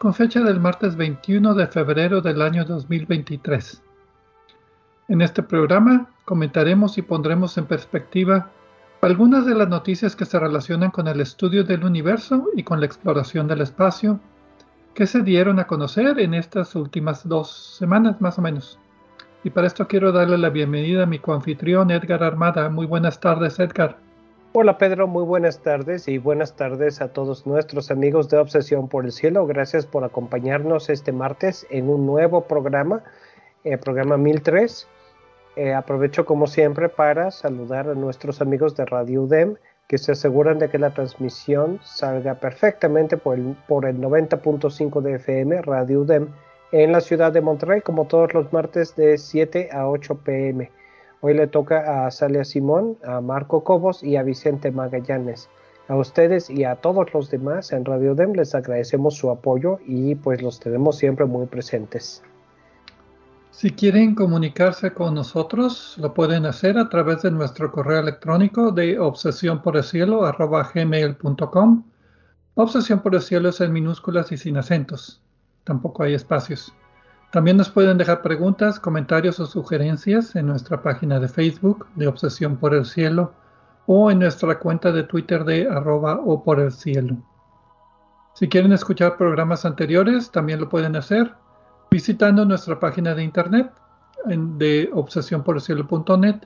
con fecha del martes 21 de febrero del año 2023. En este programa comentaremos y pondremos en perspectiva algunas de las noticias que se relacionan con el estudio del universo y con la exploración del espacio que se dieron a conocer en estas últimas dos semanas más o menos. Y para esto quiero darle la bienvenida a mi coanfitrión Edgar Armada. Muy buenas tardes Edgar. Hola Pedro, muy buenas tardes y buenas tardes a todos nuestros amigos de Obsesión por el Cielo. Gracias por acompañarnos este martes en un nuevo programa, el programa 1003. Eh, aprovecho como siempre para saludar a nuestros amigos de Radio UDEM que se aseguran de que la transmisión salga perfectamente por el, por el 90.5 de FM Radio UDEM en la ciudad de Monterrey como todos los martes de 7 a 8 pm. Hoy le toca a Salia Simón, a Marco Cobos y a Vicente Magallanes. A ustedes y a todos los demás en Radio DEM les agradecemos su apoyo y pues los tenemos siempre muy presentes. Si quieren comunicarse con nosotros, lo pueden hacer a través de nuestro correo electrónico de obsesión por el cielo. Obsesión por el cielo es en minúsculas y sin acentos. Tampoco hay espacios. También nos pueden dejar preguntas, comentarios o sugerencias en nuestra página de Facebook de Obsesión por el Cielo o en nuestra cuenta de Twitter de arroba o por el cielo. Si quieren escuchar programas anteriores, también lo pueden hacer visitando nuestra página de internet de obsesiónporelcielo.net.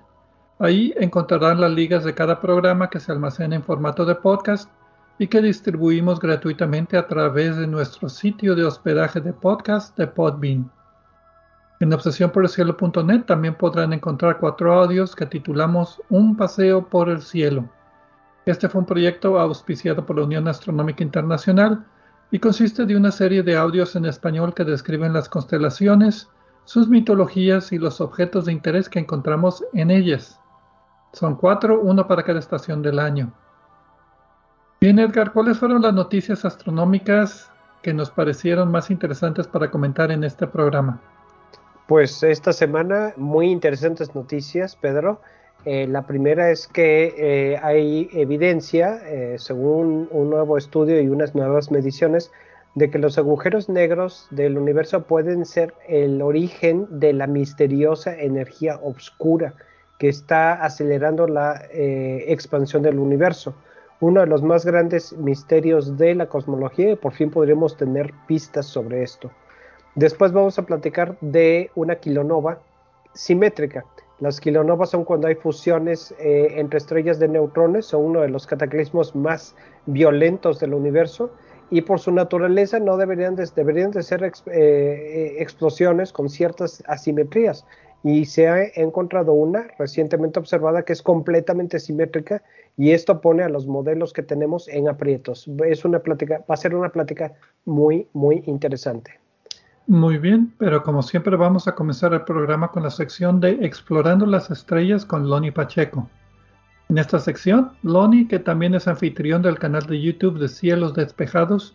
Ahí encontrarán las ligas de cada programa que se almacena en formato de podcast y que distribuimos gratuitamente a través de nuestro sitio de hospedaje de podcast de Podbean. En obsesiónporelcielo.net también podrán encontrar cuatro audios que titulamos Un paseo por el cielo. Este fue un proyecto auspiciado por la Unión Astronómica Internacional y consiste de una serie de audios en español que describen las constelaciones, sus mitologías y los objetos de interés que encontramos en ellas. Son cuatro, uno para cada estación del año. Bien, Edgar, ¿cuáles fueron las noticias astronómicas que nos parecieron más interesantes para comentar en este programa? Pues esta semana muy interesantes noticias, Pedro. Eh, la primera es que eh, hay evidencia, eh, según un nuevo estudio y unas nuevas mediciones, de que los agujeros negros del universo pueden ser el origen de la misteriosa energía oscura que está acelerando la expansión del universo uno de los más grandes misterios de la cosmología y por fin podremos tener pistas sobre esto. Después vamos a platicar de una kilonova simétrica. Las kilonovas son cuando hay fusiones eh, entre estrellas de neutrones, son uno de los cataclismos más violentos del universo y por su naturaleza no deberían de, deberían de ser eh, explosiones con ciertas asimetrías y se ha encontrado una recientemente observada que es completamente simétrica y esto pone a los modelos que tenemos en aprietos. Es una plática, va a ser una plática muy, muy interesante. Muy bien, pero como siempre vamos a comenzar el programa con la sección de Explorando las Estrellas con Loni Pacheco. En esta sección, Loni, que también es anfitrión del canal de YouTube de Cielos Despejados,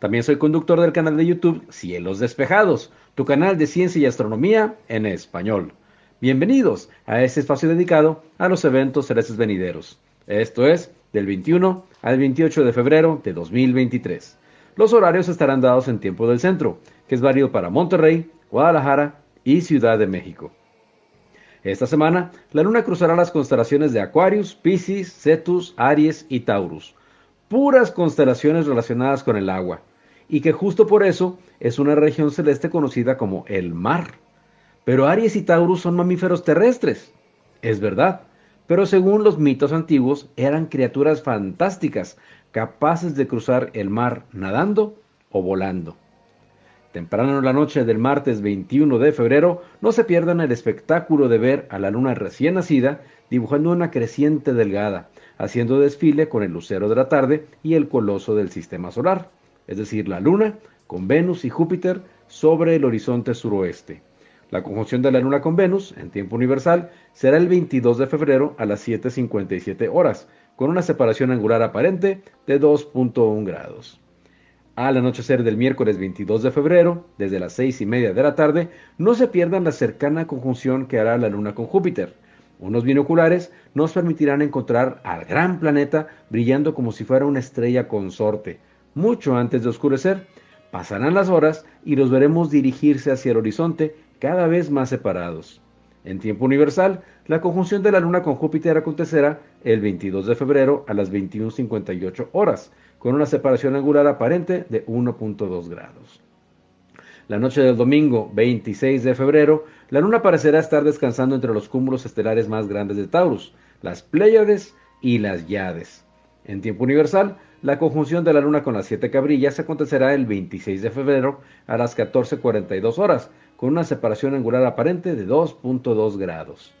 También soy conductor del canal de YouTube Cielos Despejados, tu canal de ciencia y astronomía en español. Bienvenidos a este espacio dedicado a los eventos celestes venideros. Esto es del 21 al 28 de febrero de 2023. Los horarios estarán dados en tiempo del centro, que es válido para Monterrey, Guadalajara y Ciudad de México. Esta semana, la luna cruzará las constelaciones de Aquarius, Pisces, Cetus, Aries y Taurus, puras constelaciones relacionadas con el agua, y que justo por eso es una región celeste conocida como el mar. Pero Aries y Taurus son mamíferos terrestres. Es verdad, pero según los mitos antiguos eran criaturas fantásticas, capaces de cruzar el mar nadando o volando. Temprano en la noche del martes 21 de febrero, no se pierdan el espectáculo de ver a la luna recién nacida dibujando una creciente delgada, haciendo desfile con el lucero de la tarde y el coloso del sistema solar, es decir, la luna con Venus y Júpiter sobre el horizonte suroeste. La conjunción de la luna con Venus, en tiempo universal, será el 22 de febrero a las 7.57 horas, con una separación angular aparente de 2.1 grados. Al anochecer del miércoles 22 de febrero, desde las seis y media de la tarde, no se pierdan la cercana conjunción que hará la Luna con Júpiter. Unos binoculares nos permitirán encontrar al gran planeta brillando como si fuera una estrella consorte. Mucho antes de oscurecer, pasarán las horas y los veremos dirigirse hacia el horizonte cada vez más separados. En tiempo universal, la conjunción de la Luna con Júpiter acontecerá el 22 de febrero a las 21.58 horas, con una separación angular aparente de 1.2 grados. La noche del domingo 26 de febrero, la luna parecerá estar descansando entre los cúmulos estelares más grandes de Taurus, las Pléyades y las Yades. En tiempo universal, la conjunción de la luna con las siete cabrillas acontecerá el 26 de febrero a las 14.42 horas, con una separación angular aparente de 2.2 grados.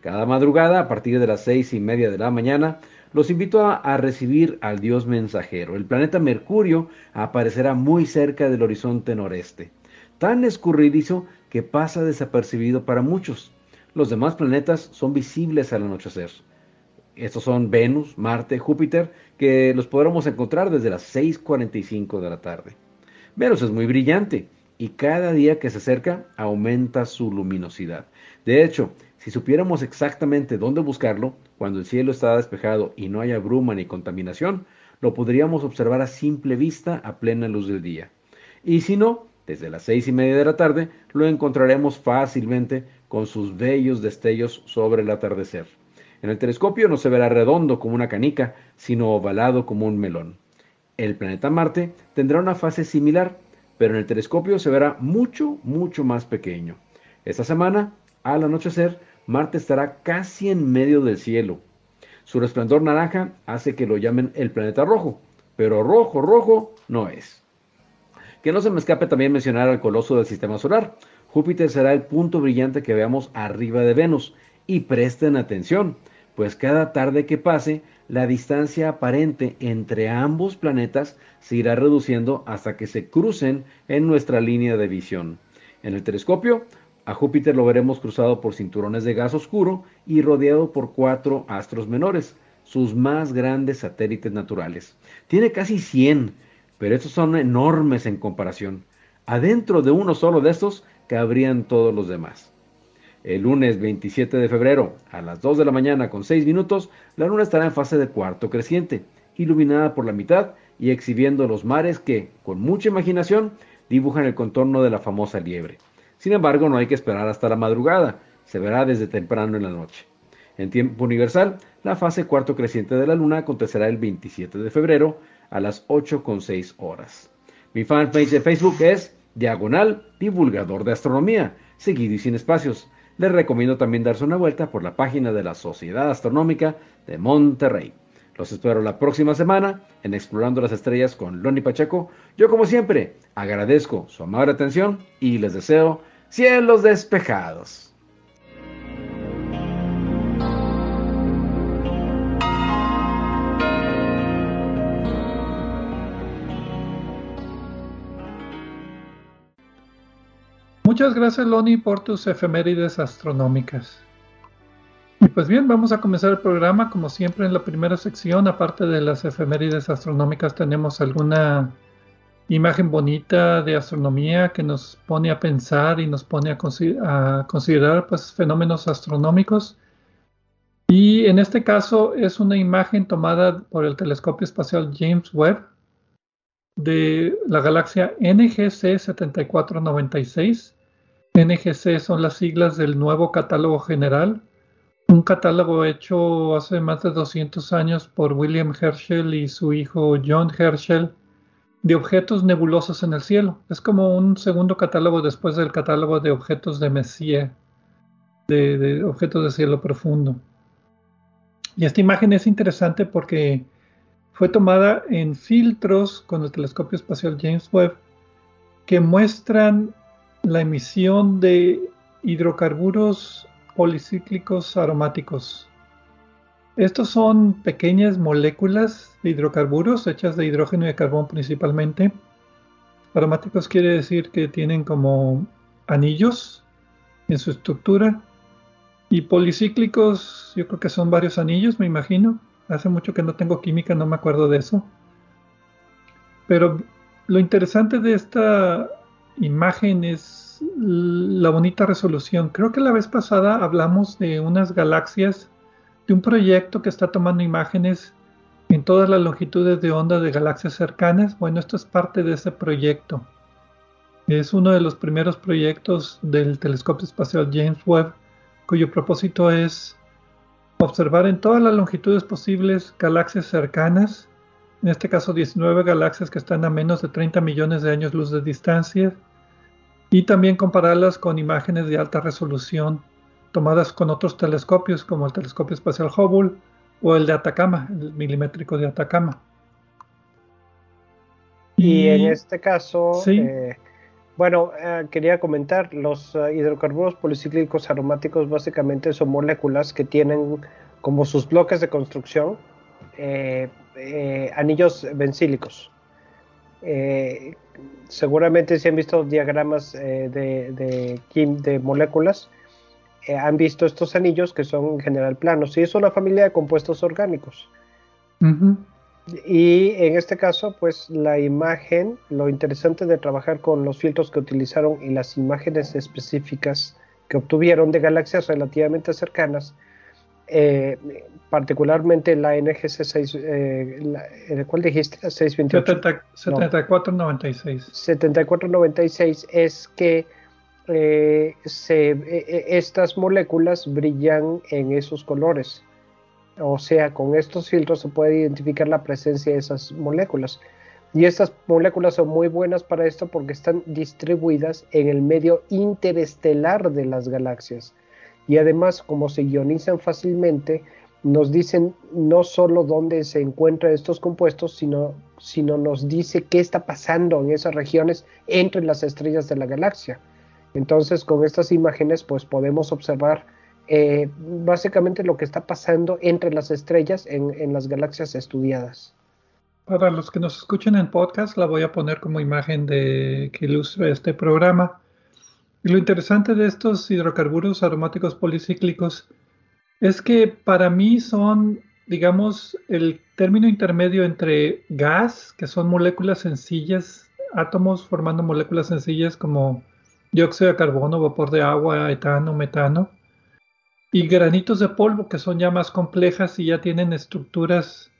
Cada madrugada, a partir de las seis y media de la mañana, los invito a, recibir al dios mensajero. El planeta Mercurio aparecerá muy cerca del horizonte noreste, tan escurridizo que pasa desapercibido para muchos. Los demás planetas son visibles al anochecer. Estos son Venus, Marte, Júpiter, que los podremos encontrar desde las 6.45 de la tarde. Venus es muy brillante y cada día que se acerca aumenta su luminosidad. De hecho, si supiéramos exactamente dónde buscarlo, cuando el cielo está despejado y no haya bruma ni contaminación, lo podríamos observar a simple vista a plena luz del día. Y si no, desde las seis y media de la tarde lo encontraremos fácilmente con sus bellos destellos sobre el atardecer. En el telescopio no se verá redondo como una canica, sino ovalado como un melón. El planeta Marte tendrá una fase similar, pero en el telescopio se verá mucho, mucho más pequeño. Esta semana, al anochecer, Marte estará casi en medio del cielo. Su resplandor naranja hace que lo llamen el planeta rojo, pero rojo, rojo no es. Que no se me escape también mencionar al coloso del sistema solar. Júpiter será el punto brillante que veamos arriba de Venus. Y presten atención, pues cada tarde que pase, la distancia aparente entre ambos planetas se irá reduciendo hasta que se crucen en nuestra línea de visión. En el telescopio a Júpiter lo veremos cruzado por cinturones de gas oscuro y rodeado por cuatro astros menores, sus más grandes satélites naturales. Tiene casi 100, pero estos son enormes en comparación. Adentro de uno solo de estos cabrían todos los demás. El lunes 27 de febrero, a las 2 de la mañana con 6 minutos, la luna estará en fase de cuarto creciente, iluminada por la mitad y exhibiendo los mares que, con mucha imaginación, dibujan el contorno de la famosa liebre. Sin embargo, no hay que esperar hasta la madrugada, se verá desde temprano en la noche. En tiempo universal, la fase cuarto creciente de la luna acontecerá el 27 de febrero a las 8.6 horas. Mi fanpage de Facebook es Diagonal Divulgador de Astronomía, seguido y sin espacios. Les recomiendo también darse una vuelta por la página de la Sociedad Astronómica de Monterrey. Los espero la próxima semana en Explorando las Estrellas con Loni Pacheco. Yo como siempre agradezco su amable atención y les deseo cielos despejados. Muchas gracias, Loni, por tus efemérides astronómicas. Y pues bien, vamos a comenzar el programa. Como siempre, en la primera sección, aparte de las efemérides astronómicas, tenemos alguna imagen bonita de astronomía que nos pone a pensar y nos pone a, considerar pues, fenómenos astronómicos. Y en este caso es una imagen tomada por el telescopio espacial James Webb de la galaxia NGC 7496. NGC son las siglas del nuevo catálogo general, un catálogo hecho hace más de 200 años por William Herschel y su hijo John Herschel de objetos nebulosos en el cielo. Es como un segundo catálogo después del catálogo de objetos de Messier, de, objetos de cielo profundo. Y esta imagen es interesante porque fue tomada en filtros con el telescopio espacial James Webb que muestran la emisión de hidrocarburos policíclicos aromáticos. Estos son pequeñas moléculas de hidrocarburos hechas de hidrógeno y de carbón principalmente. Aromáticos quiere decir que tienen como anillos en su estructura. Y policíclicos, yo creo que son varios anillos, me imagino. Hace mucho que no tengo química, no me acuerdo de eso. Pero lo interesante de esta imagen es la bonita resolución. Creo que la vez pasada hablamos de unas galaxias de un proyecto que está tomando imágenes en todas las longitudes de onda de galaxias cercanas. Bueno, esto es parte de ese proyecto. Es uno de los primeros proyectos del telescopio espacial James Webb, cuyo propósito es observar en todas las longitudes posibles galaxias cercanas, en este caso 19 galaxias que están a menos de 30 millones de años luz de distancia, y también compararlas con imágenes de alta resolución tomadas con otros telescopios como el telescopio espacial Hubble o el de Atacama, el milimétrico de Atacama. Y, en este caso, eh, bueno, eh, quería comentar, los eh, hidrocarburos policíclicos aromáticos básicamente son moléculas que tienen como sus bloques de construcción anillos bencílicos. seguramente si han visto diagramas de, de, de moléculas, eh, han visto estos anillos que son en general planos y es una familia de compuestos orgánicos. Y en este caso, pues la imagen, lo interesante de trabajar con los filtros que utilizaron y las imágenes específicas que obtuvieron de galaxias relativamente cercanas, eh, particularmente la NGC 6, eh, ¿cuál dijiste? 628. 7496. 7496 es que eh, se, eh, eh, estas moléculas brillan en esos colores. O sea, con estos filtros se puede identificar la presencia de esas moléculas. Y estas moléculas son muy buenas para esto porque están distribuidas en el medio interestelar de las galaxias. Y además, como se ionizan fácilmente, nos dicen no solo dónde se encuentran estos compuestos, sino, sino nos dice qué está pasando en esas regiones entre las estrellas de la galaxia. Entonces, con estas imágenes, pues podemos observar eh, básicamente lo que está pasando entre las estrellas en, las galaxias estudiadas. Para los que nos escuchen en podcast, la voy a poner como imagen de que ilustre este programa. Lo interesante de estos hidrocarburos aromáticos policíclicos es que para mí son, digamos, el término intermedio entre gas, que son moléculas sencillas, átomos formando moléculas sencillas como dióxido de carbono, vapor de agua, etano, metano, y granitos de polvo que son ya más complejas y ya tienen estructuras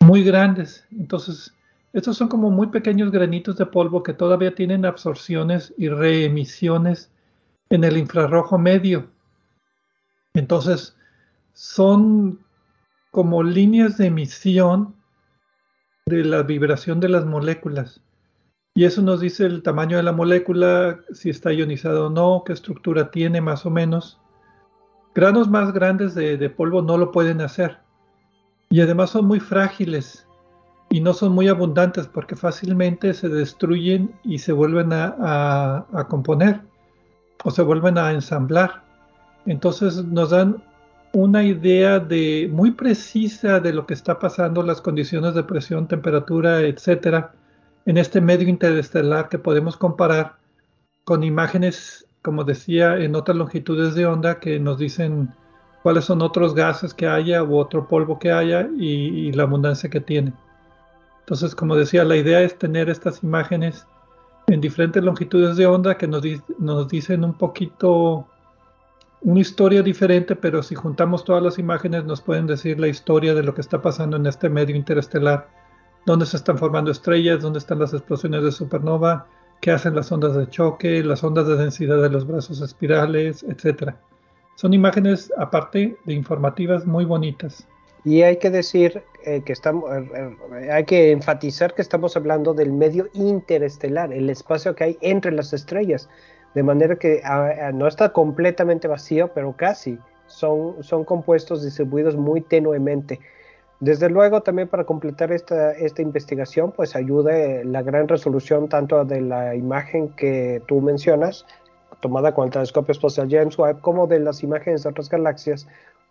muy grandes. Entonces, estos son como muy pequeños granitos de polvo que todavía tienen absorciones y reemisiones en el infrarrojo medio. Entonces, son como líneas de emisión de la vibración de las moléculas. Y eso nos dice el tamaño de la molécula, si está ionizado o no, qué estructura tiene más o menos. Granos más grandes de, polvo no lo pueden hacer. Y además son muy frágiles y no son muy abundantes porque fácilmente se destruyen y se vuelven a, componer o se vuelven a ensamblar. Entonces nos dan una idea de muy precisa de lo que está pasando, las condiciones de presión, temperatura, etcétera, en este medio interestelar que podemos comparar con imágenes, como decía, en otras longitudes de onda que nos dicen cuáles son otros gases que haya u otro polvo que haya y, la abundancia que tiene. Entonces, como decía, la idea es tener estas imágenes en diferentes longitudes de onda que nos, dicen un poquito una historia diferente, pero si juntamos todas las imágenes nos pueden decir la historia de lo que está pasando en este medio interestelar, dónde se están formando estrellas, dónde están las explosiones de supernova, qué hacen las ondas de choque, las ondas de densidad de los brazos espirales, etc. Son imágenes, aparte de informativas, muy bonitas. Y hay que decir eh, que estamos, eh, eh, hay que enfatizar que estamos hablando del medio interestelar, el espacio que hay entre las estrellas, de manera que ah, ah, no está completamente vacío, pero casi. Son, son compuestos distribuidos muy tenuemente. Desde luego, también para completar esta, esta investigación, pues ayuda la gran resolución tanto de la imagen que tú mencionas, tomada con el telescopio espacial James Webb, como de las imágenes de otras galaxias,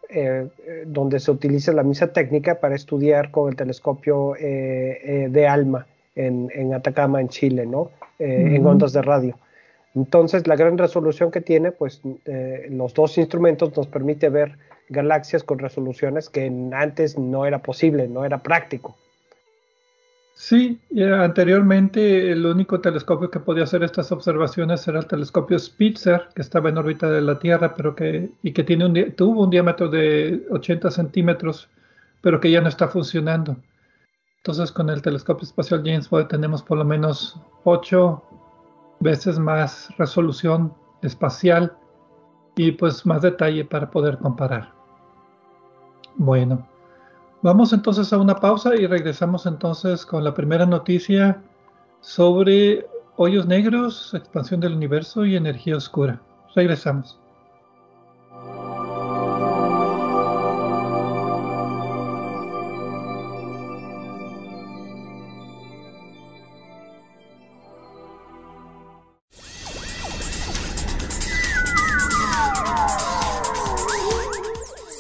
eh, eh, donde se utiliza la misma técnica para estudiar con el telescopio eh, de ALMA en, en, Atacama, en Chile, ¿no? En ondas de radio. Entonces, la gran resolución que tiene, pues los dos instrumentos nos permite ver galaxias con resoluciones que antes no era posible, no era práctico. Sí, anteriormente el único telescopio que podía hacer estas observaciones era el telescopio Spitzer, que estaba en órbita de la Tierra, pero que, y que tiene un, tuvo un diámetro de 80 centímetros, pero que ya no está funcionando. Entonces con el telescopio espacial James Webb tenemos por lo menos 8 veces más resolución espacial y pues más detalle para poder comparar. Bueno, vamos entonces a una pausa y regresamos entonces con la primera noticia sobre hoyos negros, expansión del universo y energía oscura. Regresamos.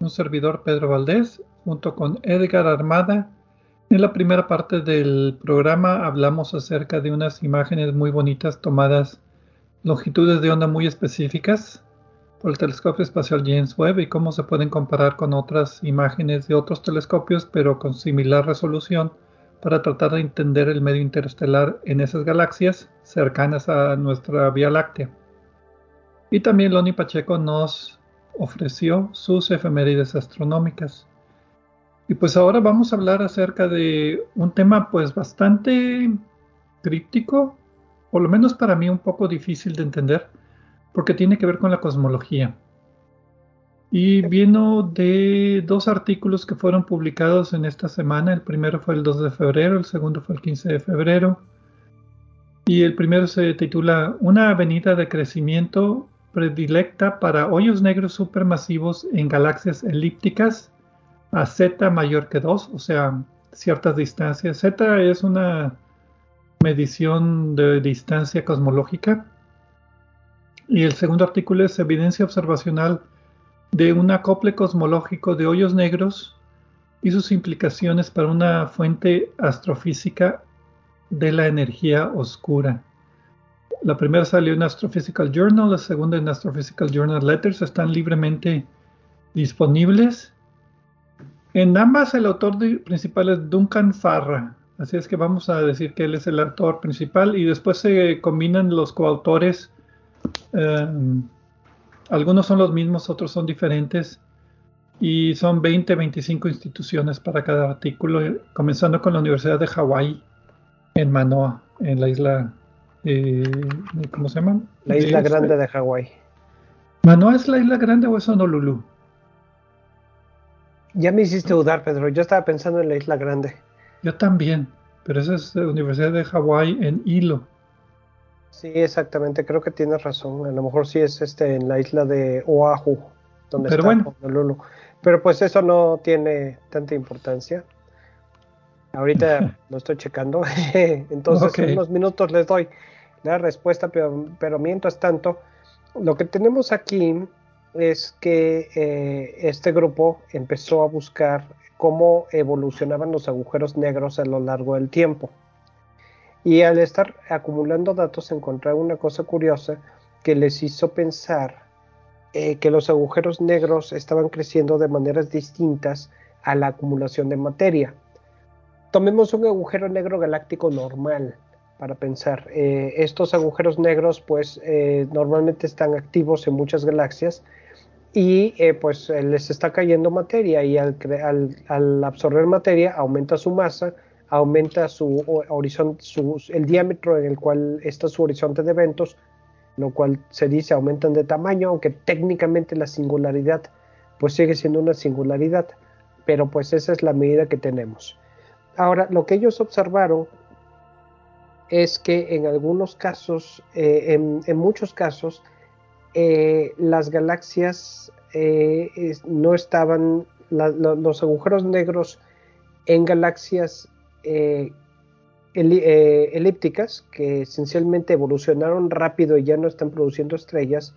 un servidor Pedro Valdés, junto con Edgar Armada. En la primera parte del programa hablamos acerca de unas imágenes muy bonitas tomadas longitudes de onda muy específicas por el telescopio espacial James Webb y cómo se pueden comparar con otras imágenes de otros telescopios, pero con similar resolución para tratar de entender el medio interestelar en esas galaxias cercanas a nuestra Vía Láctea. Y también Loni Pacheco nos ofreció sus efemérides astronómicas. Y pues ahora vamos a hablar acerca de un tema pues bastante críptico, por lo menos para mí un poco difícil de entender, porque tiene que ver con la cosmología. Y vino de dos artículos que fueron publicados en esta semana. El primero fue el 2 de febrero, el segundo fue el 15 de febrero. Y el primero se titula Una avenida de crecimiento predilecta para hoyos negros supermasivos en galaxias elípticas a z mayor que 2, o sea, ciertas distancias. Z es una medición de distancia cosmológica. Y el segundo artículo es evidencia observacional de un acople cosmológico de hoyos negros y sus implicaciones para una fuente astrofísica de la energía oscura. La primera salió en Astrophysical Journal, la segunda en Astrophysical Journal Letters, están libremente disponibles. En ambas el autor principal es Duncan Farra, así es que vamos a decir que él es el autor principal y después se combinan los coautores. Eh, algunos son los mismos, otros son diferentes y son 20, 25 instituciones para cada artículo, comenzando con la Universidad de Hawái en Manoa, en la isla, eh, ¿cómo se llama? La isla grande de Hawái. ¿Manoa es la isla grande o es Honolulu? Ya me hiciste dudar, Pedro. Yo estaba pensando en la isla grande. Yo también, pero esa es la Universidad de Hawái en Hilo. Sí, exactamente. Creo que tienes razón. A lo mejor sí es este en la isla de Oahu, donde pero está Honolulu. Pero pues eso no tiene tanta importancia. Ahorita lo estoy checando. Entonces en unos minutos les doy la respuesta, pero, pero mientras tanto, lo que tenemos aquí es que eh, este grupo empezó a buscar cómo evolucionaban los agujeros negros a lo largo del tiempo. Y al estar acumulando datos encontraron una cosa curiosa que les hizo pensar eh, que los agujeros negros estaban creciendo de maneras distintas a la acumulación de materia. Tomemos un agujero negro galáctico normal para pensar. Eh, estos agujeros negros pues normalmente están activos en muchas galaxias y eh, pues eh, les está cayendo materia y al, al, absorber materia aumenta su masa, aumenta su horizonte, el diámetro en el cual está su horizonte de eventos, lo cual se dice aumentan de tamaño, aunque técnicamente la singularidad pues sigue siendo una singularidad, pero pues esa es la medida que tenemos. Ahora, lo que ellos observaron es que en algunos casos, eh, en muchos casos, eh, las galaxias eh, no estaban, los agujeros negros en galaxias elípticas, que esencialmente evolucionaron rápido y ya no están produciendo estrellas,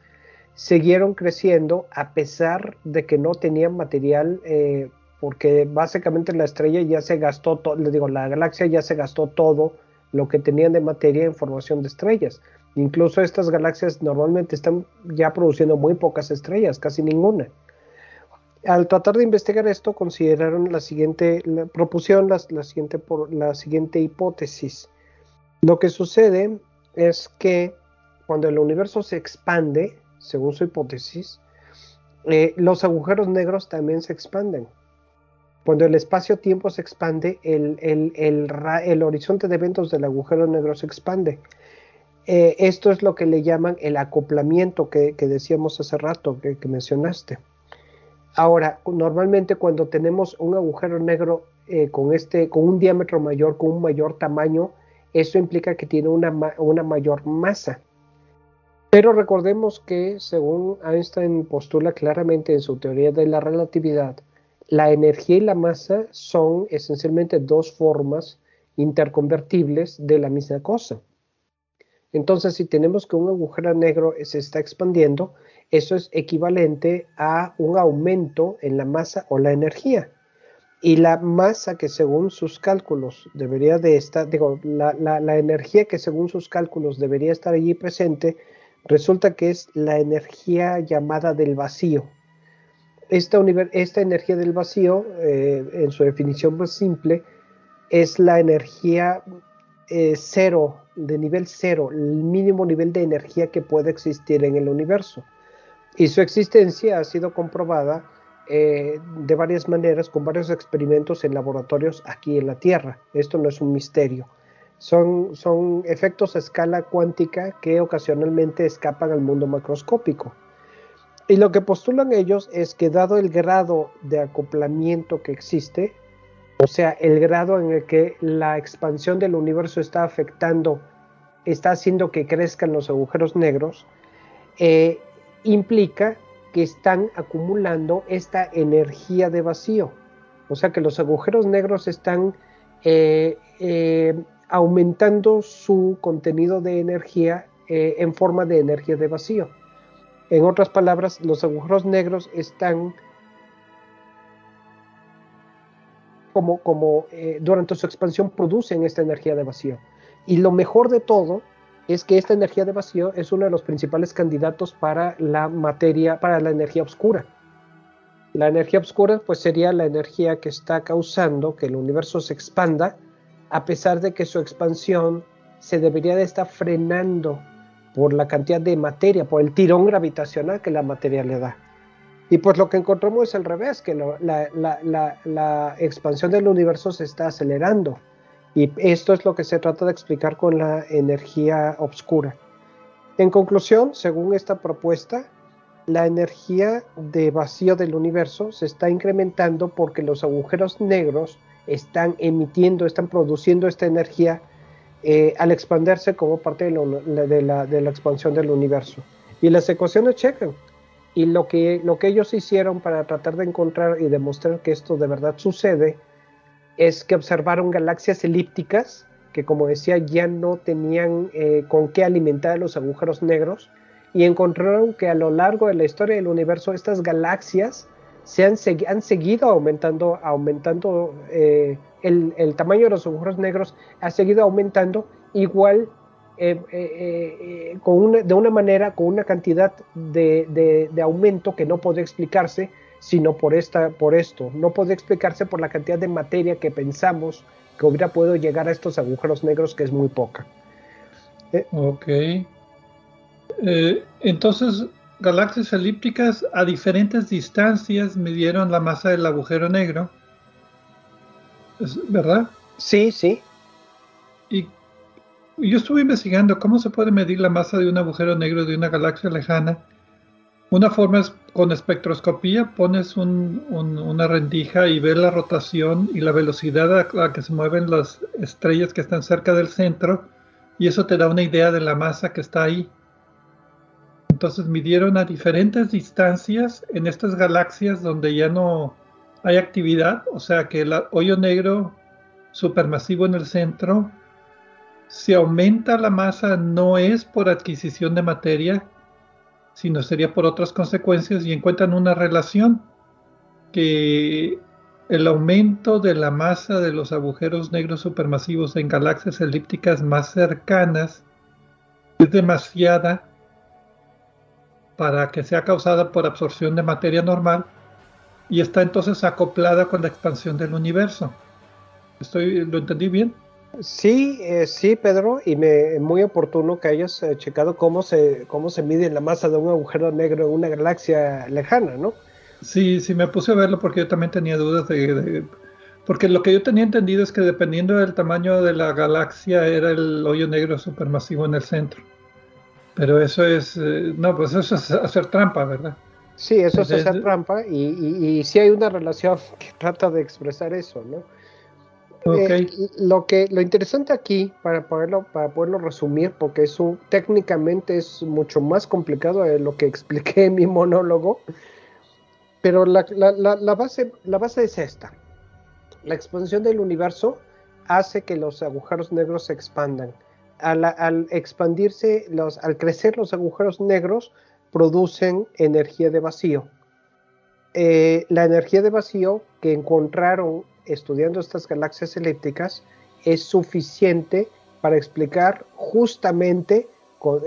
siguieron creciendo a pesar de que no tenían material, porque básicamente la estrella ya se gastó, le digo, la galaxia ya se gastó todo lo que tenían de materia en formación de estrellas. Incluso estas galaxias normalmente están ya produciendo muy pocas estrellas, casi ninguna. Al tratar de investigar esto, consideraron la siguiente, la, propusieron la, siguiente, la siguiente hipótesis. Lo que sucede es que cuando el universo se expande, según su hipótesis, eh, los agujeros negros también se expanden. Cuando el espacio-tiempo se expande, el, horizonte de eventos del agujero negro se expande. Eh, esto es lo que le llaman el acoplamiento que, decíamos hace rato, que, mencionaste. Ahora, normalmente cuando tenemos un agujero negro eh, con, este, con un diámetro mayor, con un mayor tamaño, eso implica que tiene una, una mayor masa. Pero recordemos que, según Einstein postula claramente en su teoría de la relatividad, la energía y la masa son esencialmente dos formas interconvertibles de la misma cosa. Entonces, si tenemos que un agujero negro se está expandiendo, eso es equivalente a un aumento en la masa o la energía. Y la masa que según sus cálculos debería de estar, digo, la, la energía que según sus cálculos debería estar allí presente, resulta que es la energía llamada del vacío. Esta, energía del vacío, eh, en su definición más simple, es la energía eh, cero, de nivel cero, el mínimo nivel de energía que puede existir en el universo. Y su existencia ha sido comprobada eh, de varias maneras con varios experimentos en laboratorios aquí en la Tierra. Esto no es un misterio. Son efectos a escala cuántica que ocasionalmente escapan al mundo macroscópico. Y lo que postulan ellos es que dado el grado de acoplamiento que existe, o sea, el grado en el que la expansión del universo está afectando, está haciendo que crezcan los agujeros negros, eh, implica que están acumulando esta energía de vacío. O sea que los agujeros negros están eh, eh, aumentando su contenido de energía en forma de energía de vacío. En otras palabras, los agujeros negros están como, eh, durante su expansión producen esta energía de vacío. Y lo mejor de todo es que esta energía de vacío es uno de los principales candidatos para la materia, para la energía oscura. La energía oscura pues sería la energía que está causando que el universo se expanda a pesar de que su expansión se debería de estar frenando por la cantidad de materia, por el tirón gravitacional que la materia le da. Y pues lo que encontramos es al revés, que la, expansión del universo se está acelerando. Y esto es lo que se trata de explicar con la energía oscura. En conclusión, según esta propuesta, la energía de vacío del universo se está incrementando porque los agujeros negros están emitiendo, están produciendo esta energía eh, al expandirse como parte de, la, expansión del universo. Y las ecuaciones checan. Y lo que, lo que ellos hicieron para tratar de encontrar y demostrar que esto de verdad sucede es que observaron galaxias elípticas que como decía ya no tenían eh, con qué alimentar los agujeros negros y encontraron que a lo largo de la historia del universo estas galaxias se han, han seguido aumentando, aumentando eh, el, el, tamaño de los agujeros negros ha seguido aumentando igual eh, eh, con de una manera, con una cantidad de, de, aumento que no puede explicarse sino por, esta, por esto. No puede explicarse por la cantidad de materia que pensamos que hubiera podido llegar a estos agujeros negros, que es muy poca. ok. entonces, galaxias elípticas a diferentes distancias midieron la masa del agujero negro. ¿Verdad? Sí, sí. Y yo estuve investigando cómo se puede medir la masa de un agujero negro de una galaxia lejana. Una forma es con espectroscopía, pones una rendija y ves la rotación y la velocidad a la que se mueven las estrellas que están cerca del centro y eso te da una idea de la masa que está ahí. Entonces midieron a diferentes distancias en estas galaxias donde ya no hay actividad, o sea que el hoyo negro supermasivo en el centro, si aumenta la masa no es por adquisición de materia, sino sería por otras consecuencias y encuentran una relación que el aumento de la masa de los agujeros negros supermasivos en galaxias elípticas más cercanas es demasiada para que sea causada por absorción de materia normal y está entonces acoplada con la expansión del universo. Estoy, ¿Lo entendí bien? Sí, eh, sí, Pedro, y me muy oportuno que hayas eh, checado cómo se, cómo se mide la masa de un agujero negro en una galaxia lejana, ¿no? Sí, sí, me puse a verlo porque yo también tenía dudas de, Porque lo que yo tenía entendido es que dependiendo del tamaño de la galaxia era el hoyo negro supermasivo en el centro. Pero eso es, eh, no, pues eso es hacer trampa, ¿verdad? Sí, eso es hacer trampa y, y, sí hay una relación que trata de expresar eso, ¿no? Eh, lo que lo interesante aquí para poderlo para poderlo resumir porque eso técnicamente es mucho más complicado de lo que expliqué en mi monólogo pero la, la, base la base es esta la expansión del universo hace que los agujeros negros se expandan al, expandirse, los, al crecer los agujeros negros, producen energía de vacío. Eh, la energía de vacío que encontraron estudiando estas galaxias elípticas es suficiente para explicar justamente,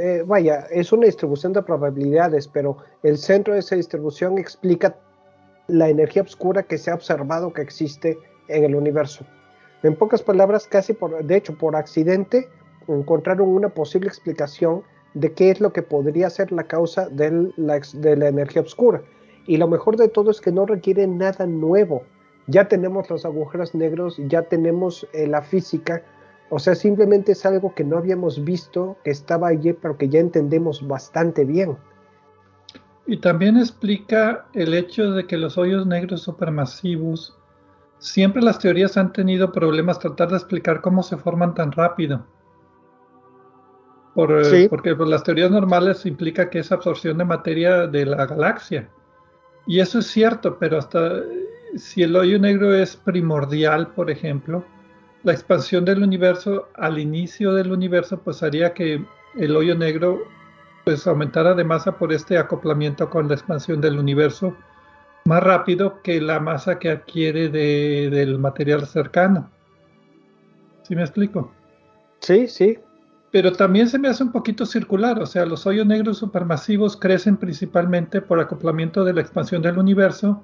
eh, vaya, es una distribución de probabilidades, pero el centro de esa distribución explica la energía oscura que se ha observado que existe en el universo. En pocas palabras, casi por, de hecho, por accidente, encontraron una posible explicación de qué es lo que podría ser la causa de la, de la energía oscura. Y lo mejor de todo es que no requiere nada nuevo. Ya tenemos los agujeros negros, ya tenemos eh, la física, o sea, simplemente es algo que no habíamos visto, que estaba allí, pero que ya entendemos bastante bien. Y también explica el hecho de que los hoyos negros supermasivos, siempre las teorías han tenido problemas tratar de explicar cómo se forman tan rápido. Eh, porque pues, las teorías normales implica que es absorción de materia de la galaxia. Y eso es cierto, pero hasta si el hoyo negro es primordial, por ejemplo, la expansión del universo al inicio del universo pues haría que el hoyo negro pues aumentara de masa por este acoplamiento con la expansión del universo más rápido que la masa que adquiere del material cercano. ¿Sí me explico? Sí, sí. Pero también se me hace un poquito circular, o sea, los hoyos negros supermasivos crecen principalmente por acoplamiento de la expansión del universo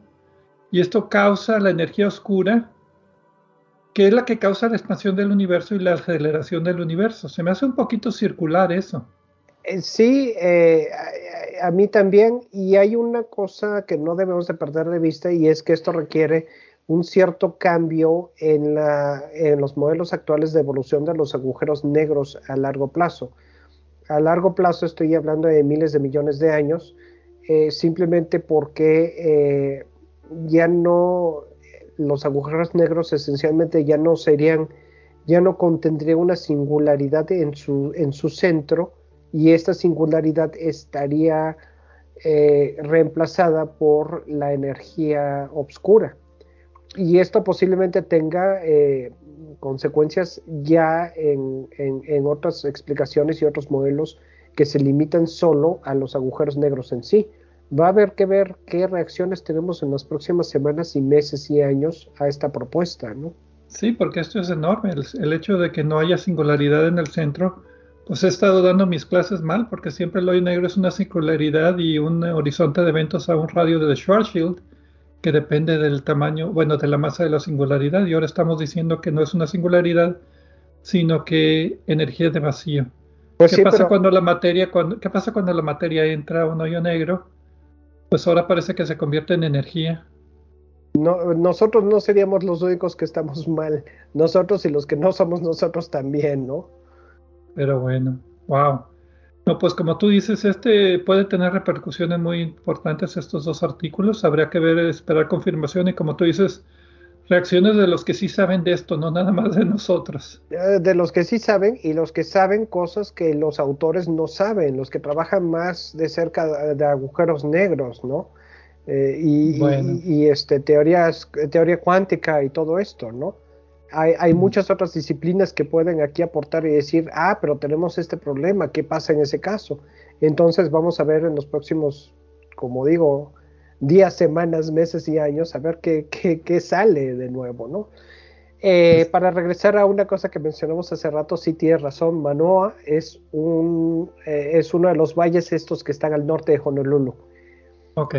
y esto causa la energía oscura, que es la que causa la expansión del universo y la aceleración del universo. Se me hace un poquito circular eso. Eh, sí, eh, a, mí también. Y hay una cosa que no debemos de perder de vista y es que esto requiere un cierto cambio en, la, en los modelos actuales de evolución de los agujeros negros a largo plazo. A largo plazo estoy hablando de miles de millones de años, eh, simplemente porque ya no, los agujeros negros esencialmente ya no serían, ya no contendría una singularidad en su, en su centro, y esta singularidad estaría eh, reemplazada por la energía oscura. Y esto posiblemente tenga eh, consecuencias ya en, otras explicaciones y otros modelos que se limitan solo a los agujeros negros en sí. Va a haber que ver qué reacciones tenemos en las próximas semanas y meses y años a esta propuesta, ¿no? Sí, porque esto es enorme. el hecho de que no haya singularidad en el centro pues he estado dando mis clases mal porque siempre el hoyo negro es una singularidad y un horizonte de eventos a un radio de Schwarzschild que depende del tamaño, bueno, de la masa de la singularidad y ahora estamos diciendo que no es una singularidad, sino que energía de vacío. Pues ¿Qué pasa cuando la materia, cuando, qué pasa cuando la materia entra a un hoyo negro? Pues ahora parece que se convierte en energía. No, nosotros no seríamos los únicos que estamos mal. Nosotros y los que no somos nosotros también, ¿no? Pero bueno, wow. No, pues como tú dices, este puede tener repercusiones muy importantes estos dos artículos. Habría que ver, esperar confirmación y como tú dices, reacciones de los que sí saben de esto, no nada más de nosotros. Eh, de los que sí saben y los que saben cosas que los autores no saben, los que trabajan más de cerca de agujeros negros, ¿no? Eh, y, y, este teorías, teoría cuántica y todo esto, ¿no? Hay, muchas otras disciplinas que pueden aquí aportar y decir, ah, pero tenemos este problema, ¿qué pasa en ese caso? Entonces vamos a ver en los próximos, como digo, días, semanas, meses y años, a ver qué, qué, sale de nuevo, ¿no? Eh, para regresar a una cosa que mencionamos hace rato, sí tienes razón, Manoa es, un, eh, es uno de los valles estos que están al norte de Honolulu. Ok.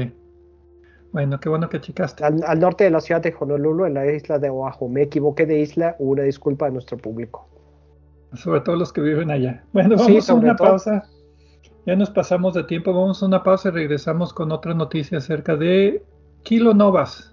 Bueno, qué bueno que chicaste. Al, norte de la ciudad de Honolulu, en la isla de Oahu. Me equivoqué de isla, una disculpa a nuestro público. Sobre todo los que viven allá. Bueno, vamos a una pausa. Ya nos pasamos de tiempo, vamos a una pausa y regresamos con otra noticia acerca de Kilonovas.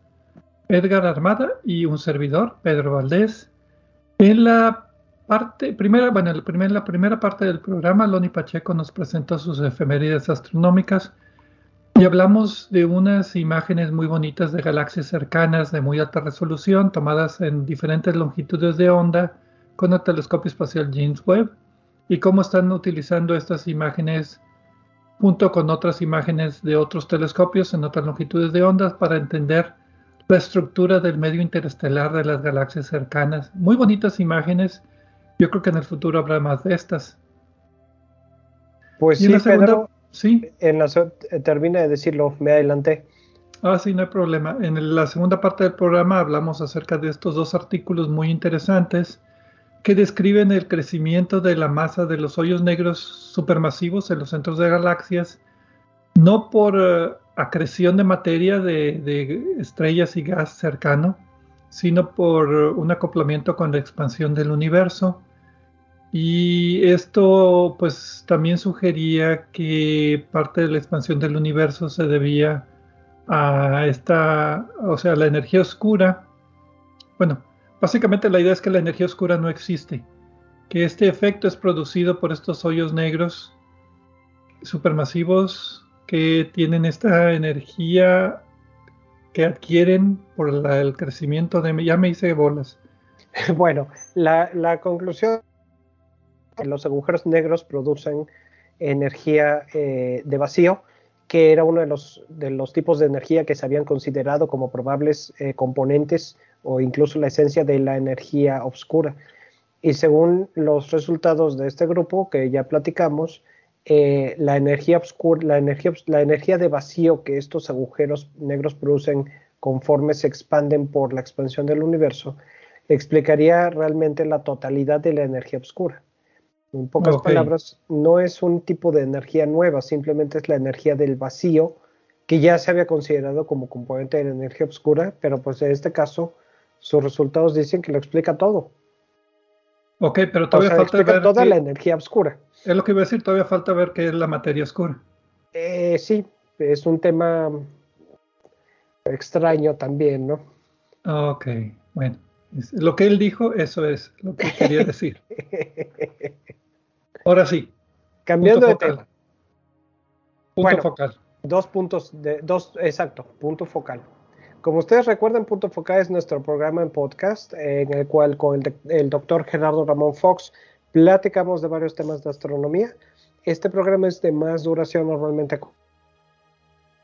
Edgar Armada y un servidor, Pedro Valdés. En la parte primera, bueno, en la primera parte del programa, Loni Pacheco nos presentó sus efemérides astronómicas y hablamos de unas imágenes muy bonitas de galaxias cercanas de muy alta resolución, tomadas en diferentes longitudes de onda con el telescopio espacial James Webb y cómo están utilizando estas imágenes junto con otras imágenes de otros telescopios en otras longitudes de ondas para entender la estructura del medio interestelar de las galaxias cercanas. Muy bonitas imágenes. Yo creo que en el futuro habrá más de estas. Pues sí, Pedro, sí. En la, eh, termina de decirlo, me adelanté. Ah, sí, no hay problema. En la segunda parte del programa hablamos acerca de estos dos artículos muy interesantes que describen el crecimiento de la masa de los hoyos negros supermasivos en los centros de galaxias, no por uh, acreción de materia de, estrellas y gas cercano, sino por un acoplamiento con la expansión del universo. Y esto pues también sugería que parte de la expansión del universo se debía a esta, o sea, la energía oscura. Bueno, Básicamente la idea es que la energía oscura no existe, que este efecto es producido por estos hoyos negros supermasivos que tienen esta energía que adquieren por el crecimiento de... Ya me hice bolas. Bueno, la, la conclusión que los agujeros negros producen energía eh, de vacío, que era uno de los, de los tipos de energía que se habían considerado como probables eh, componentes o incluso la esencia de la energía oscura. Y según los resultados de este grupo que ya platicamos, eh, la energía oscura, la energía, la energía de vacío que estos agujeros negros producen conforme se expanden por la expansión del universo, explicaría realmente la totalidad de la energía oscura. En pocas palabras, no es un tipo de energía nueva, simplemente es la energía del vacío que ya se había considerado como componente de la energía oscura, pero pues en este caso sus resultados dicen que lo explica todo. Ok, pero todavía falta ver toda la energía oscura. Es lo que iba a decir, todavía falta ver qué es la materia oscura. Eh, sí, es un tema extraño también, ¿no? Ok, bueno. Lo que él dijo, eso es lo que quería decir. Ahora sí. Cambiando de tema. Punto focal. Dos puntos, de, dos, exacto, punto focal. Como ustedes recuerdan, Punto Focal es nuestro programa en podcast, en el cual con el, doctor Gerardo Ramón Fox platicamos de varios temas de astronomía. Este programa es de más duración normalmente.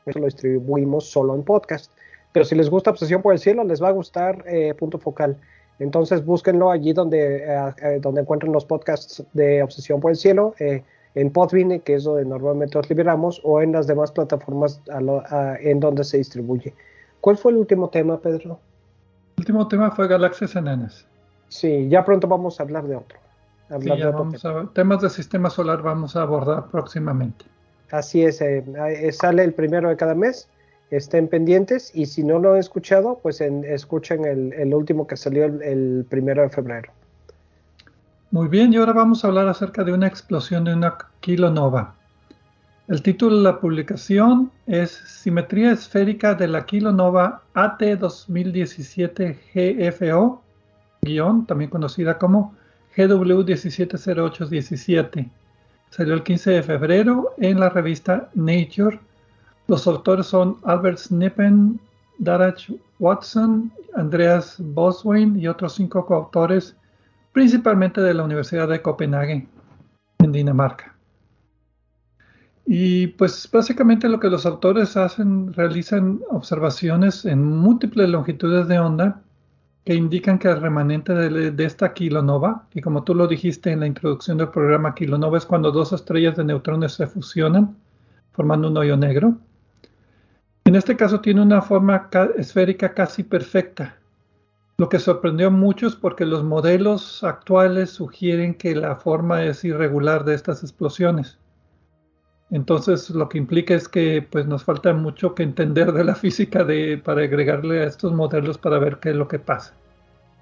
Lo distribuimos solo en podcast. Pero si les gusta Obsesión por el Cielo, les va a gustar eh, Punto Focal. Entonces búsquenlo allí donde, eh, eh, donde encuentren los podcasts de Obsesión por el Cielo, en Podbean, que es donde normalmente los liberamos, o en las demás plataformas en donde se distribuye. ¿Cuál fue el último tema, Pedro? El último tema fue galaxias enanas. Sí, ya pronto vamos a hablar de otro. sí, ya vamos a, temas de sistema solar vamos a abordar próximamente. Así es, eh, eh, sale el primero de cada mes, estén pendientes y si no lo han escuchado, pues escuchen el, último que salió el primero de febrero. Muy bien, y ahora vamos a hablar acerca de una explosión de una kilonova. El título de la publicación es Simetría esférica de la kilonova AT 2017 GFO, guion, también conocida como GW 170817. Salió el 15 de febrero en la revista Nature. Los autores son Albert Snippen, Darach Watson, Andreas Boswein y otros cinco coautores, principalmente de la Universidad de Copenhague, en Dinamarca. Y pues básicamente lo que los autores hacen, realizan observaciones en múltiples longitudes de onda que indican que el remanente de, esta kilonova, y como tú lo dijiste en la introducción del programa, kilonova es cuando dos estrellas de neutrones se fusionan formando un hoyo negro. En este caso tiene una forma esférica casi perfecta, lo que sorprendió a muchos porque los modelos actuales sugieren que la forma es irregular de estas explosiones. Entonces lo que implica es que pues nos falta mucho que entender de la física de, para agregarle a estos modelos para ver qué es lo que pasa.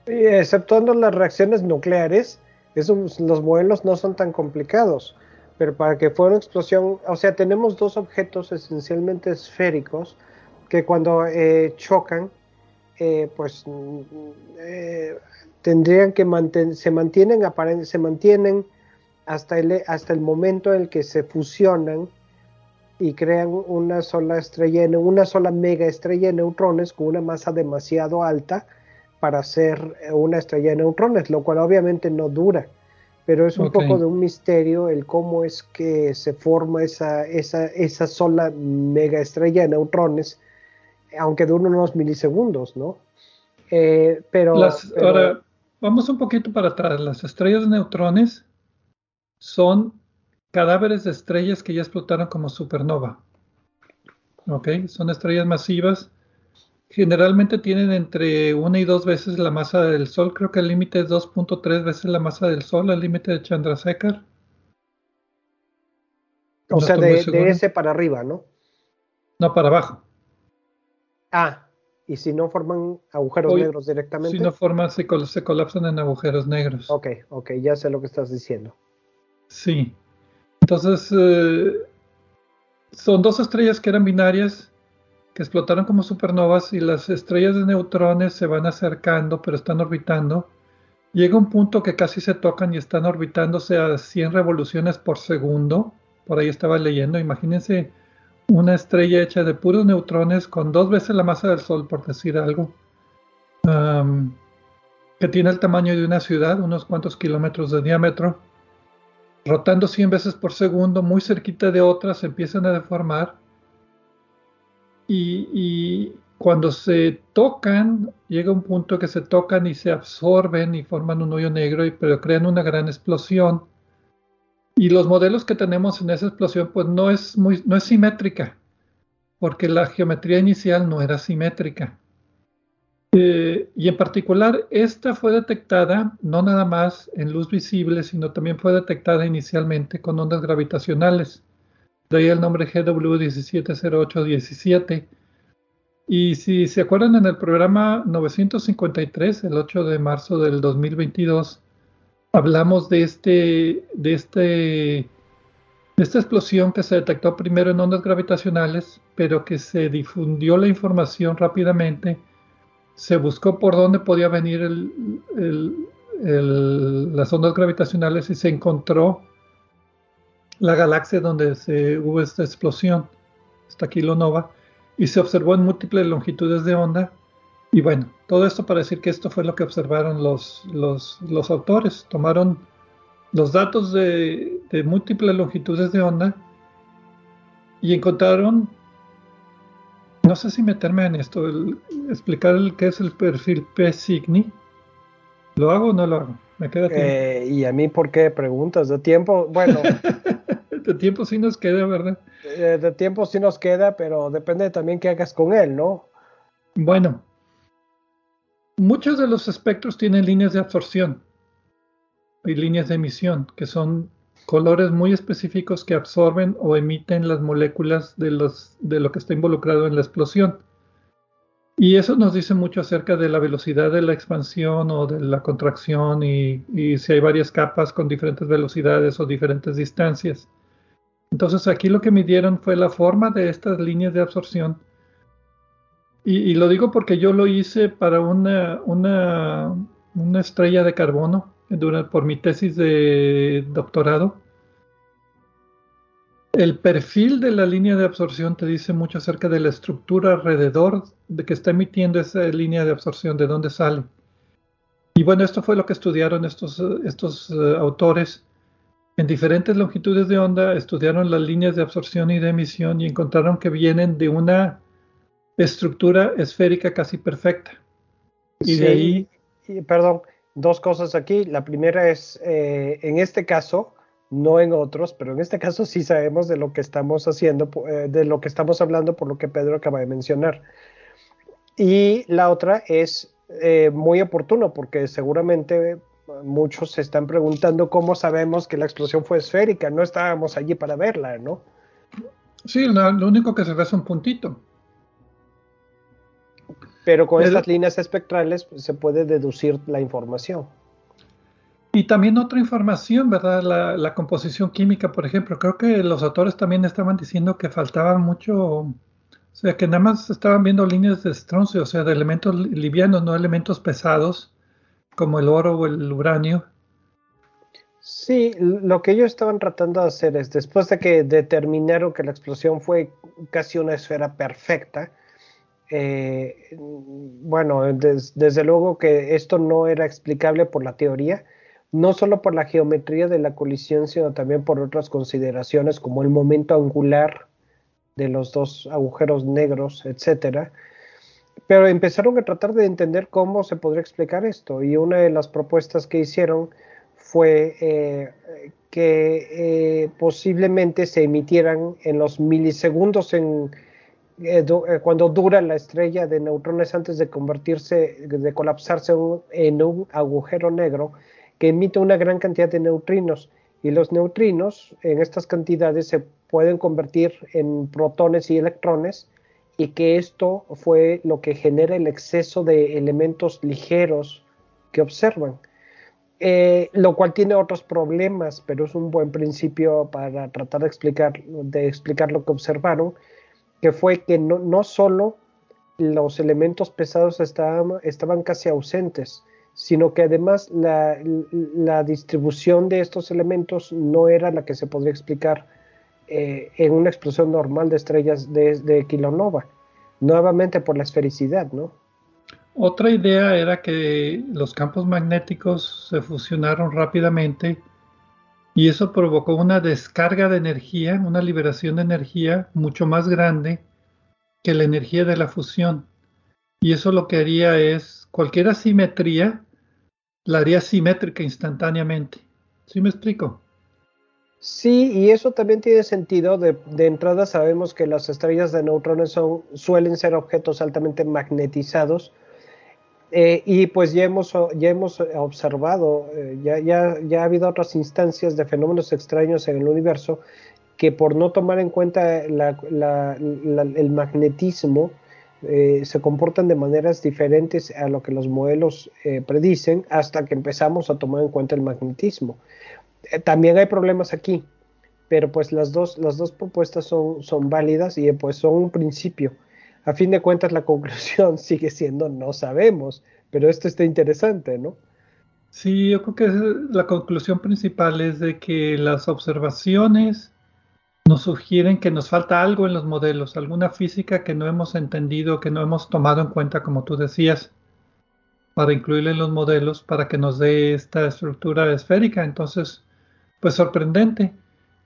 exceptuando las reacciones nucleares, esos, los modelos no son tan complicados, pero para que fuera una explosión, o sea, tenemos dos objetos esencialmente esféricos que cuando eh, chocan eh, pues tendrían que mantener, se mantienen, se mantienen hasta el, hasta el momento en el que se fusionan y crean una sola estrella, una sola mega estrella de neutrones con una masa demasiado alta para hacer una estrella de neutrones, lo cual obviamente no dura, pero es un poco de un misterio el cómo es que se forma esa, esa, esa sola mega estrella de neutrones, aunque dure unos milisegundos, ¿no? Eh, pero, Ahora, vamos un poquito para atrás. Las estrellas de neutrones son cadáveres de estrellas que ya explotaron como supernova. ¿Ok? Son estrellas masivas. Generalmente tienen entre una y dos veces la masa del Sol. Creo que el límite es 2.3 veces la masa del Sol, el límite de Chandrasekhar. O sea, de, ese para arriba, ¿no? No, para abajo. Ah, y si no forman agujeros negros directamente. Si no forman, se, se colapsan en agujeros negros. Ok, ok, ya sé lo que estás diciendo. Sí. Entonces, eh, son dos estrellas que eran binarias, que explotaron como supernovas y las estrellas de neutrones se van acercando, pero están orbitando. Llega un punto que casi se tocan y están orbitándose a 100 revoluciones por segundo. Por ahí estaba leyendo. Imagínense una estrella hecha de puros neutrones con dos veces la masa del Sol, por decir algo, que tiene el tamaño de una ciudad, unos cuantos kilómetros de diámetro rotando 100 veces por segundo, muy cerquita de otras, se empiezan a deformar. Y, cuando se tocan, llega un punto que se tocan y se absorben y forman un hoyo negro, y, pero crean una gran explosión. Y los modelos que tenemos en esa explosión, pues no es, muy, no es simétrica, porque la geometría inicial no era simétrica. Eh, y en particular, esta fue detectada no nada más en luz visible, sino también fue detectada inicialmente con ondas gravitacionales. De ahí el nombre GW170817. Y si se acuerdan, en el programa 953, el 8 de marzo del 2022, hablamos de, este, de, este, de esta explosión que se detectó primero en ondas gravitacionales, pero que se difundió la información rápidamente se buscó por dónde podía venir las ondas gravitacionales y se encontró la galaxia donde se, hubo esta explosión, esta kilonova, y se observó en múltiples longitudes de onda. Y bueno, todo esto para decir que esto fue lo que observaron los, los, autores. Tomaron los datos de, de múltiples longitudes de onda y encontraron no sé si meterme en esto, explicar qué es el perfil P-Signi. ¿Lo hago o no lo hago? Me queda eh, ¿Y a mí por qué preguntas? De tiempo, bueno. de tiempo sí nos queda, ¿verdad? Eh, de tiempo sí nos queda, pero depende también qué hagas con él, ¿no? Bueno, muchos de los espectros tienen líneas de absorción y líneas de emisión, que son colores muy específicos que absorben o emiten las moléculas de, los, de lo que está involucrado en la explosión. Y eso nos dice mucho acerca de la velocidad de la expansión o de la contracción y, si hay varias capas con diferentes velocidades o diferentes distancias. Entonces aquí lo que midieron fue la forma de estas líneas de absorción. Y, lo digo porque yo lo hice para una, una, una estrella de carbono por mi tesis de doctorado. El perfil de la línea de absorción te dice mucho acerca de la estructura alrededor de que está emitiendo esa línea de absorción, de dónde sale. Y bueno, esto fue lo que estudiaron estos, estos eh, autores. En diferentes longitudes de onda estudiaron las líneas de absorción y de emisión y encontraron que vienen de una estructura esférica casi perfecta. Y de ahí... perdón, dos cosas aquí. La primera es, eh, en este caso, no en otros, pero en este caso sí sabemos de lo que estamos haciendo, eh, de lo que estamos hablando por lo que Pedro acaba de mencionar. Y la otra es eh, muy oportuno porque seguramente muchos se están preguntando cómo sabemos que la explosión fue esférica. No estábamos allí para verla, ¿no? Sí, lo único que se ve es un puntito. Pero con estas líneas espectrales se puede deducir la información. Y también otra información, ¿verdad? La, composición química, por ejemplo. Creo que los autores también estaban diciendo que faltaba mucho O sea, que nada más estaban viendo líneas de estroncio, o sea, de elementos livianos, no elementos pesados, como el oro o el uranio. Sí, lo que ellos estaban tratando de hacer es, después de que determinaron que la explosión fue casi una esfera perfecta, eh, bueno, desde luego que esto no era explicable por la teoría, no solo por la geometría de la colisión, sino también por otras consideraciones como el momento angular de los dos agujeros negros, etcétera. Pero empezaron a tratar de entender cómo se podría explicar esto y una de las propuestas que hicieron fue eh, que eh, posiblemente se emitieran en los milisegundos en eh, cuando dura la estrella de neutrones antes de convertirse, de colapsarse en un agujero negro que emite una gran cantidad de neutrinos y los neutrinos en estas cantidades se pueden convertir en protones y electrones y que esto fue lo que genera el exceso de elementos ligeros que observan. Eh, lo cual tiene otros problemas, pero es un buen principio para tratar de explicar, de explicar lo que observaron, que fue que no, no solo los elementos pesados estaban, estaban casi ausentes, sino que además la, la, distribución de estos elementos no era la que se podría explicar eh, en una explosión normal de estrellas de, de kilonova, nuevamente por la esfericidad, ¿no? Otra idea era que los campos magnéticos se fusionaron rápidamente y eso provocó una descarga de energía, una liberación de energía mucho más grande que la energía de la fusión. Y eso lo que haría es cualquier asimetría la haría simétrica instantáneamente. ¿Sí me explico? Sí, y eso también tiene sentido. De, entrada sabemos que las estrellas de neutrones suelen ser objetos altamente magnetizados eh, y pues ya hemos, ya hemos observado, eh, ya, ya, ya, ha habido otras instancias de fenómenos extraños en el universo que por no tomar en cuenta el magnetismo eh, se comportan de maneras diferentes a lo que los modelos predicen hasta que empezamos a tomar en cuenta el magnetismo. también hay problemas aquí, pero pues las dos, las dos propuestas son, son válidas y pues son un principio a fin de cuentas la conclusión sigue siendo no sabemos, pero esto está interesante, ¿no? Sí, yo creo que la conclusión principal es de que las observaciones nos sugieren que nos falta algo en los modelos, alguna física que no hemos entendido, que no hemos tomado en cuenta, como tú decías, para incluirla en los modelos, para que nos dé esta estructura esférica. Entonces, pues sorprendente.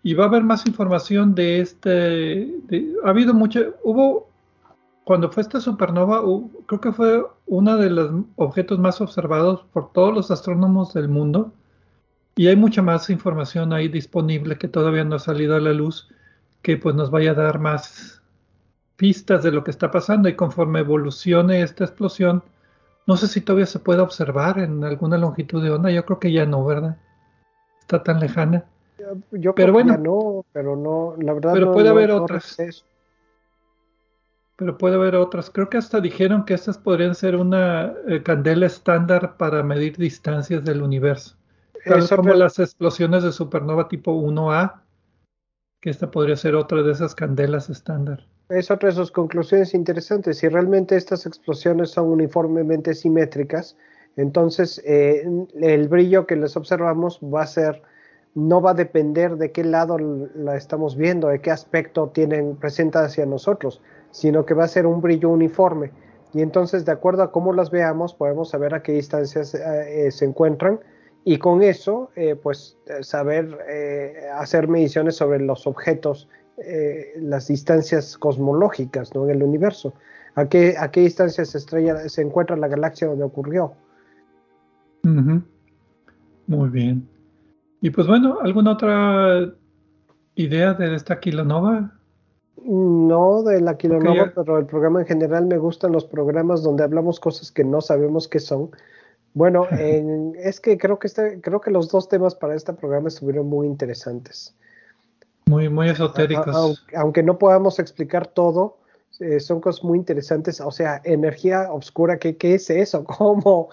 Y va a haber más información de este. ha habido mucho. Hubo cuando fue esta supernova, creo que fue uno de los objetos más observados por todos los astrónomos del mundo. Y hay mucha más información ahí disponible que todavía no ha salido a la luz, que pues nos vaya a dar más pistas de lo que está pasando. Y conforme evolucione esta explosión, no sé si todavía se puede observar en alguna longitud de onda. Yo creo que ya no, ¿verdad? Está tan lejana. Yo pero bueno, no, pero no, la verdad. Pero puede haber otras pero puede haber otras. Creo que hasta dijeron que estas podrían ser una eh, candela estándar para medir distancias del universo. Tal como las explosiones de supernova tipo 1A, que esta podría ser otra de esas candelas estándar. Es otra de sus conclusiones interesantes. Si realmente estas explosiones son uniformemente simétricas, entonces eh, el brillo que les observamos va a ser, no va a depender de qué lado la estamos viendo, de qué aspecto tienen presenta hacia nosotros sino que va a ser un brillo uniforme. Y entonces, de acuerdo a cómo las veamos, podemos saber a qué distancias eh, eh, se encuentran y con eso, eh, pues, saber hacer mediciones sobre los objetos, las distancias cosmológicas ¿no? en el universo. ¿A qué, a qué distancia se, estrella, se encuentra la galaxia donde ocurrió? Muy bien. Y pues bueno, ¿alguna otra idea de esta kilonova? No de la pero el programa en general me gustan los programas donde hablamos cosas que no sabemos qué son. Bueno, es que creo que este, creo que los dos temas para este programa estuvieron muy interesantes. Muy, muy esotéricos. aunque no podamos explicar todo, eh, son cosas muy interesantes. O sea, energía oscura, ¿qué, qué es eso? ¿Cómo?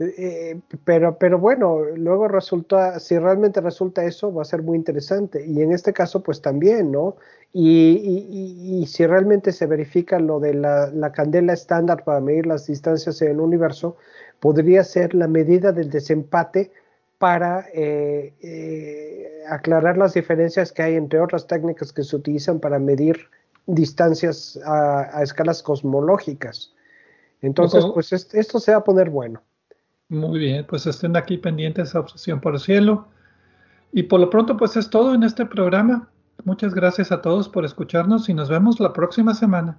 Eh, pero, pero bueno, luego resulta, si realmente resulta eso, va a ser muy interesante. Y en este caso, pues también, ¿no? Y, si realmente se verifica lo de la, la candela estándar para medir las distancias en el universo, podría ser la medida del desempate para eh, aclarar las diferencias que hay entre otras técnicas que se utilizan para medir distancias a, escalas cosmológicas. Entonces, pues esto se va a poner bueno. Muy bien, pues estén aquí pendientes a Obsesión por el Cielo. Y por lo pronto, pues es todo en este programa. Muchas gracias a todos por escucharnos y nos vemos la próxima semana.